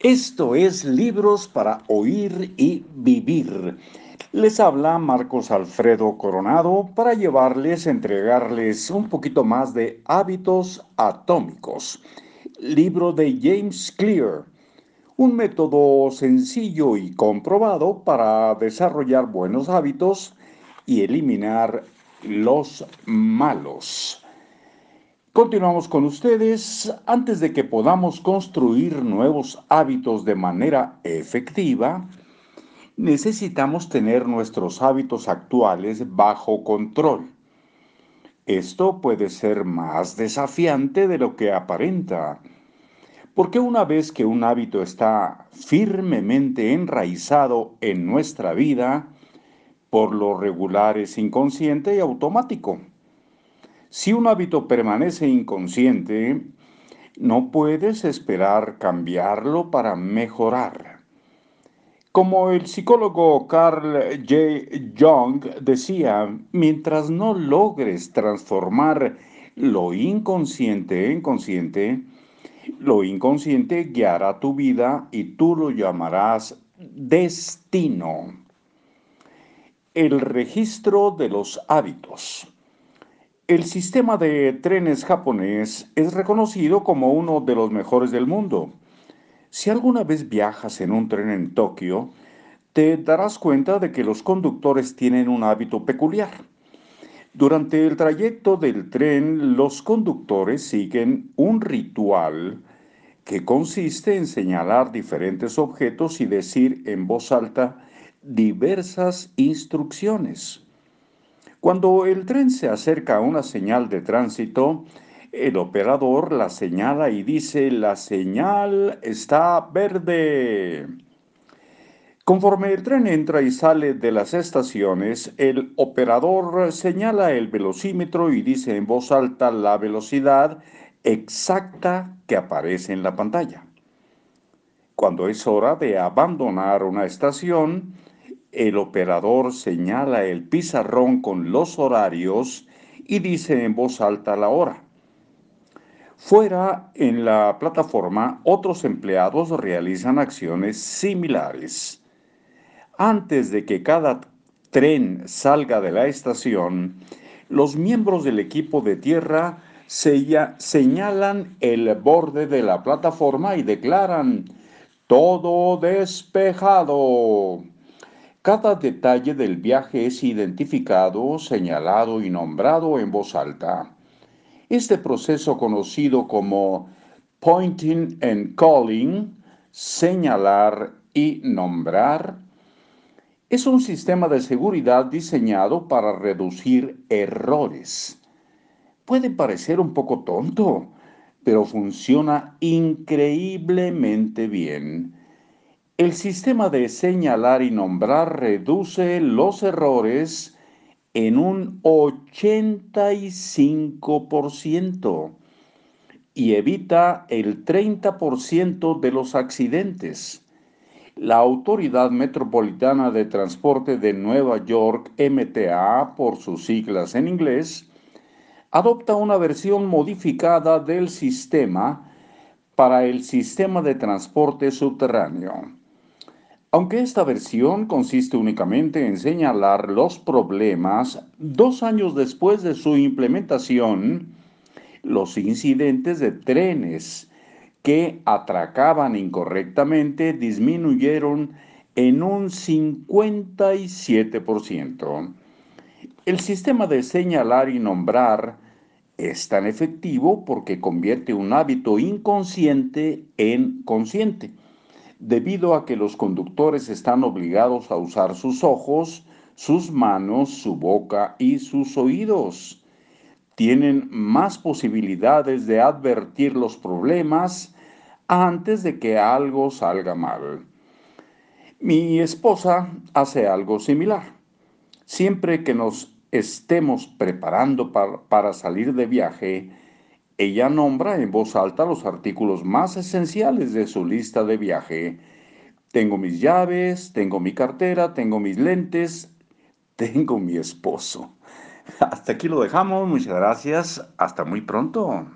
Esto es Libros para Oír y Vivir. Les habla Marcos Alfredo Coronado para llevarles, entregarles un poquito más de hábitos atómicos. Libro de James Clear. Un método sencillo y comprobado para desarrollar buenos hábitos y eliminar los malos. Continuamos con ustedes. Antes de que podamos construir nuevos hábitos de manera efectiva, necesitamos tener nuestros hábitos actuales bajo control. Esto puede ser más desafiante de lo que aparenta, porque una vez que un hábito está firmemente enraizado en nuestra vida, por lo regular es inconsciente y automático. Si un hábito permanece inconsciente, no puedes esperar cambiarlo para mejorar. Como el psicólogo Carl J. Jung decía, mientras no logres transformar lo inconsciente en consciente, lo inconsciente guiará tu vida y tú lo llamarás destino. El registro de los hábitos. El sistema de trenes japonés es reconocido como uno de los mejores del mundo. Si alguna vez viajas en un tren en Tokio, te darás cuenta de que los conductores tienen un hábito peculiar. Durante el trayecto del tren, los conductores siguen un ritual que consiste en señalar diferentes objetos y decir en voz alta diversas instrucciones. Cuando el tren se acerca a una señal de tránsito, el operador la señala y dice, la señal está verde. Conforme el tren entra y sale de las estaciones, el operador señala el velocímetro y dice en voz alta la velocidad exacta que aparece en la pantalla. Cuando es hora de abandonar una estación, el operador señala el pizarrón con los horarios y dice en voz alta la hora. Fuera, en la plataforma, otros empleados realizan acciones similares. Antes de que cada tren salga de la estación, los miembros del equipo de tierra señalan el borde de la plataforma y declaran, todo despejado. Cada detalle del viaje es identificado, señalado y nombrado en voz alta. Este proceso conocido como pointing and calling, señalar y nombrar, es un sistema de seguridad diseñado para reducir errores. Puede parecer un poco tonto, pero funciona increíblemente bien el sistema de señalar y nombrar reduce los errores en un 85% y evita el 30% de los accidentes. La Autoridad Metropolitana de Transporte de Nueva York, MTA por sus siglas en inglés, adopta una versión modificada del sistema para el sistema de transporte subterráneo. Aunque esta versión consiste únicamente en señalar los problemas, dos años después de su implementación, los incidentes de trenes que atracaban incorrectamente disminuyeron en un 57%. El sistema de señalar y nombrar es tan efectivo porque convierte un hábito inconsciente en consciente debido a que los conductores están obligados a usar sus ojos, sus manos, su boca y sus oídos. Tienen más posibilidades de advertir los problemas antes de que algo salga mal. Mi esposa hace algo similar. Siempre que nos estemos preparando para, salir de viaje, ella nombra en voz alta los artículos más esenciales de su lista de viaje. Tengo mis llaves, tengo mi cartera, tengo mis lentes, tengo mi esposo. Hasta aquí lo dejamos. Muchas gracias. Hasta muy pronto.